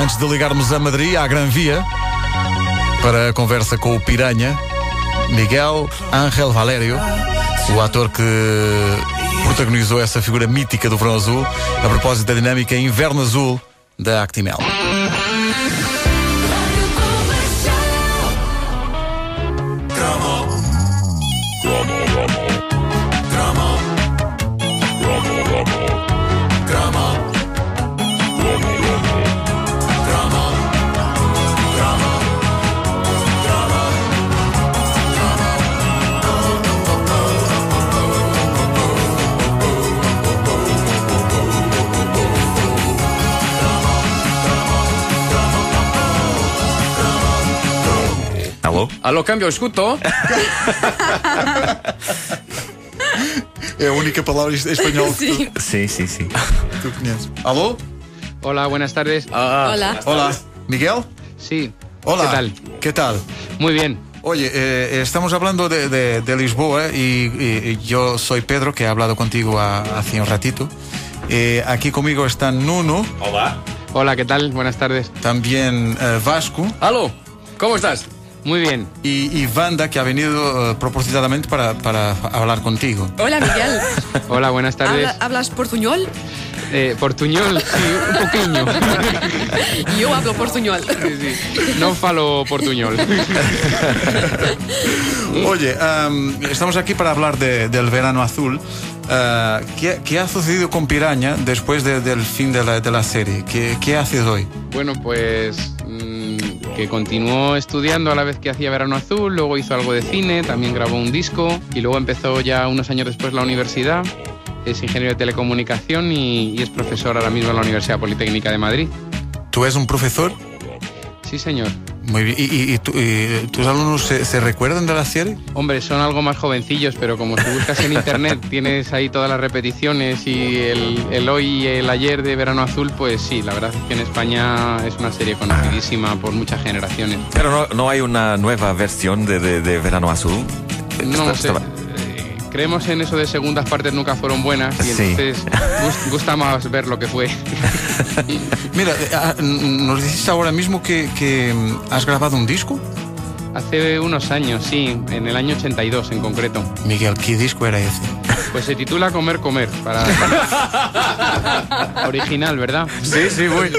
Antes de ligarmos a Madrid, à Gran Via, para a conversa com o Piranha, Miguel Ángel Valério, o ator que protagonizou essa figura mítica do Verão Azul, a propósito da dinâmica Inverno Azul da Actimel. Alô? Aló, cambio, escuto. É a única palavra em espanhol que Sí. Sim, sim, sim. tu conheces. Alô? Hola, buenas tardes. Hola. Olá. Miguel? Sí. Olá. ¿Qué tal? ¿Qué tal? Muy bien. Oye, eh, estamos hablando de, de- de Lisboa y, y- y yo soy Pedro, que he hablado contigo a- hace un ratito. Eh, aquí conmigo están Nuno, Olá. Hola, ¿qué tal? Buenas tardes. también eh, Vasco Aló, ¿cómo estás? Muy bien. y, y Wanda, que ha venido eh, propositadamente para, para hablar contigo. Hola, Miguel. Hola, buenas tardes. Habla- ¿Hablas portuñol? Eh, portuñol, sí, un poquillo. Yo hablo portuñol. Sí, sí. No falo portuñol. Oye, am, estamos aquí para hablar de- del verano azul. Ah, ¿qué, qué ha sucedido con Piraña después de- del fin de la, de la serie? ¿Qué, ¿Qué haces hoy? Bueno, pues que continuó estudiando a la vez que hacía Verano Azul, luego hizo algo de cine, también grabó un disco y luego empezó ya unos años después la universidad. Es ingeniero de telecomunicación y, y es profesor ahora mismo en la Universidad Politécnica de Madrid. ¿Tú eres un profesor? Sí, señor. Muy bien. ¿Y, y- y tú- y tus alumnos se, se recuerdan de la serie? Hombre, son algo más jovencillos, pero como si buscas en internet tienes ahí todas las repeticiones y el, el hoy y el ayer de Verano Azul, pues sí, la verdad es que en España es una serie conocidísima por muchas generaciones. Pero no, no hay una nueva versión de, de, de Verano Azul. No Está- sé. eh, Creemos en eso de segundas partes nunca fueron buenas y Sí. entonces gust- gusta más ver lo que fue. Mira, eh, ah, nos dices ahora mismo que, que, mm, has grabado un disco. Hace unos años, sí, en el año 82 en concreto. Miguel, ¿qué disco era ese? Pues se titula Comer, Comer. Para... Original, ¿verdad? Sí, sí, bueno.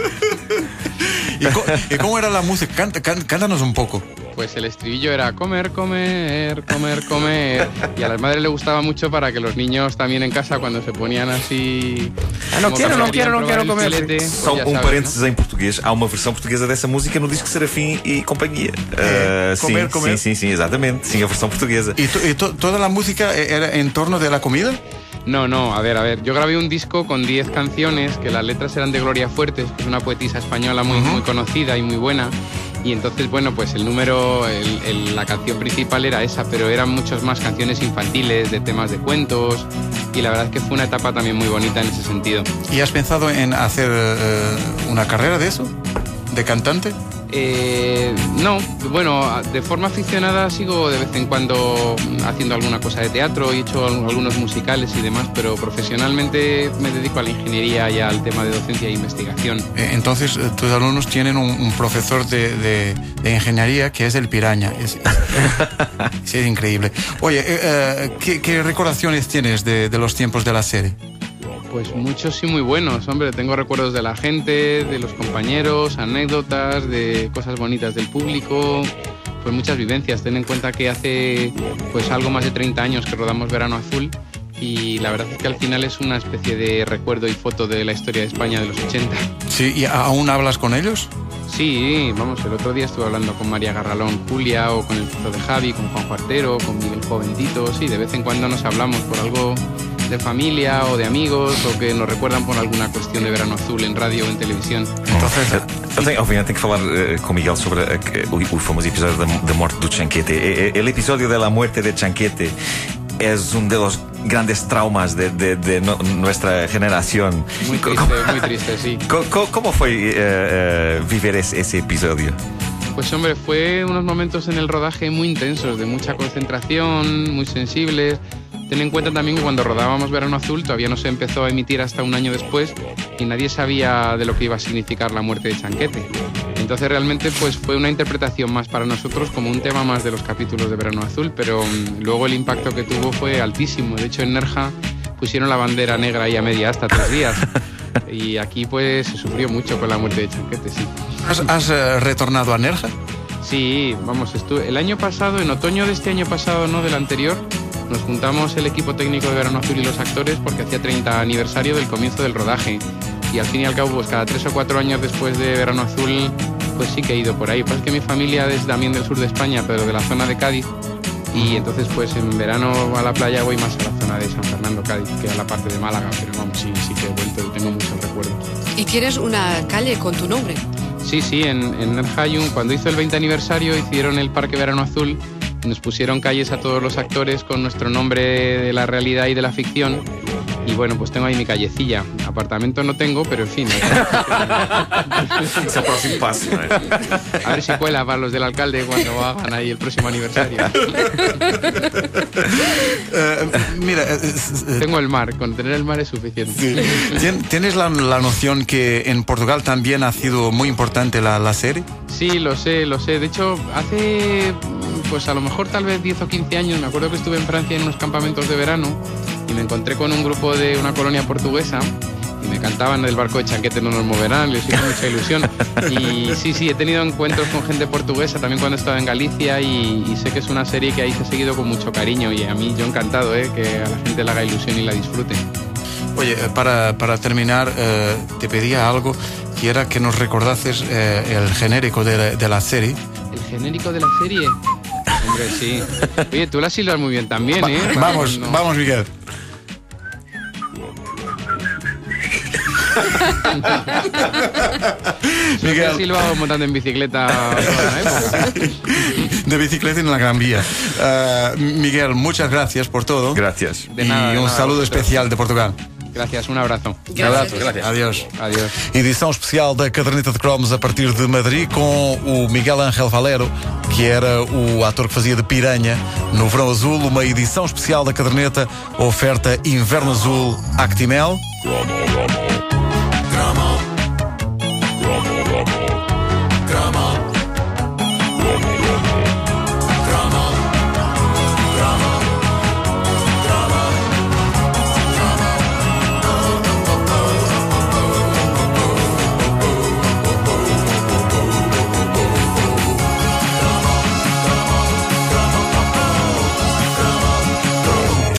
¿Y, y cómo era la música? Cántanos un poco. Pues el estribillo era comer, comer, comer, comer. Y a las madres le gustaba mucho para que los niños también en casa, cuando se ponían así. Ah, não quero, que não quero, não quero comer. filete, pues Só um sabes, parênteses em português. Há uma versão portuguesa dessa música no disco Serafim e Companhia. É, Ah, comer, sim, comer. sim, sim, sim, exatamente. Sim, a versão portuguesa. ¿Y, to- y to- toda la música e- era en torno de la comida? No, no, a ver, a ver. Yo grabé un disco con 10 canciones, que las letras eran de Gloria Fuertes, que es una poetisa española muy, muy conocida y muy buena. Y entonces, bueno, pues el número, la canción principal era esa, pero eran muchas más canciones infantiles, de temas de cuentos. Y la verdad es que fue una etapa también muy bonita en ese sentido. ¿Y has pensado en hacer eh, una carrera de eso? ¿De cantante? Eh, no, bueno, de forma aficionada sigo de vez en cuando haciendo alguna cosa de teatro, he hecho al- algunos musicales y demás, pero profesionalmente me dedico a la ingeniería y al tema de docencia e investigación. Eh, Entonces, eh, tus alumnos tienen un, profesor de, ingeniería que es el piraña. Es, es increíble. Oye, eh, ¿qué, qué recordaciones tienes de los tiempos de la serie? Pues muchos y muy buenos, hombre, tengo recuerdos de la gente, de los compañeros, anécdotas, de cosas bonitas del público, pues muchas vivencias. Ten en cuenta que hace pues algo más de 30 años que rodamos Verano Azul y la verdad es que al final es una especie de recuerdo y foto de la historia de España de los 80. Sí, ¿y aún hablas con ellos? Sí, vamos, el otro día estuve hablando con María Garralón Julia o con el puto de Javi, con Juan Cuartero, con Miguel Joventito, sí, de vez en cuando nos hablamos por algo de familia o de amigos o que nos recuerdan por alguna cuestión de verano azul en radio o en televisión. Entonces, Eu tenho, obviamente tenho que falar eh, com o Miguel sobre a- o, o famoso episódio da, da morte do Chanquete. E- e- El episodio de la muerte de Chanquete es uno de los grandes traumas de, de- de no- nuestra generación. Muy triste, muy triste, sí. co- ¿Cómo fue eh, eh, vivir ese, ese episodio? Pues hombre, fue unos momentos en el rodaje muy intensos, de mucha concentración, muy sensibles. Ten en cuenta también que cuando rodábamos Verano Azul todavía no se empezó a emitir hasta un año después y nadie sabía de lo que iba a significar la muerte de Chanquete. Entonces realmente pues fue una interpretación más para nosotros como un tema más de los capítulos de Verano Azul, pero mm, luego el impacto que tuvo fue altísimo. De hecho en Nerja pusieron la bandera negra ahí a media hasta tres días. Y aquí pues se sufrió mucho con la muerte de Chanquete, sí. ¿Has, has, eh, retornado a Nerja? Sí, vamos, el año pasado, en otoño de este año pasado, no del anterior, nos juntamos el equipo técnico de Verano Azul y los actores porque hacía 30 aniversario del comienzo del rodaje. Y al fin y al cabo, pues cada tres o cuatro años después de Verano Azul, pues sí que he ido por ahí. Pues es que mi familia es también del sur de España, pero de la zona de Cádiz. Y entonces, pues en verano a la playa voy más a la zona de San Fernando, Cádiz, que a la parte de Málaga. Pero vamos, sí, sí que he vuelto y tengo muchos recuerdos. Y tienes una calle con tu nombre. Sí, sí, en, en Nerjayun, cuando hizo el 20 aniversario, hicieron el Parque Verano Azul, nos pusieron calles a todos los actores con nuestro nombre de la realidad y de la ficción. Y bueno, pues tengo ahí mi callecilla. Apartamento no tengo, pero en fin. Próximo paso. ¿eh? A ver si cuela para los del alcalde cuando hagan ahí el próximo aniversario. Eh, mira, Tengo el mar, con tener el mar es suficiente. ¿tien- ¿tienes la, la noción que en Portugal también ha sido muy importante la, la serie? Sí, lo sé, lo sé. De hecho, hace, pues a lo mejor tal vez 10 o 15 años, me acuerdo que estuve en Francia en unos campamentos de verano y me encontré con un grupo de una colonia portuguesa y me cantaban el barco de Chanquete no nos moverán, les hizo mucha ilusión. Y sí, sí, he tenido encuentros con gente portuguesa también cuando he estado en Galicia y, y sé que es una serie que ahí se ha seguido con mucho cariño y a mí yo encantado, ¿eh? que a la gente le haga ilusión y la disfrute. Oye, eh, para, para terminar, eh, te pedía algo, que era que nos recordases eh, el genérico de, la- de la serie. ¿El genérico de la serie? Hombre, sí. Oye, tú la silbas muy bien también, ¿eh? Vamos, No- vamos, Miguel. Yo he Miguel, silbado montando en bicicleta toda la época. de bicicleta en la Gran Vía. Eh, Miguel, muchas gracias por todo. Gracias. De nada, y de un nada, saludo especial de Portugal. Gracias, un abrazo. Gracias. Adiós. Adiós. Edição especial da Caderneta de Cromos a partir de Madrid com o Miguel Ángel Valero, que era o ator que fazia de Piranha no Verão Azul. Uma edição especial da Caderneta, oferta Inverno Azul Actimel.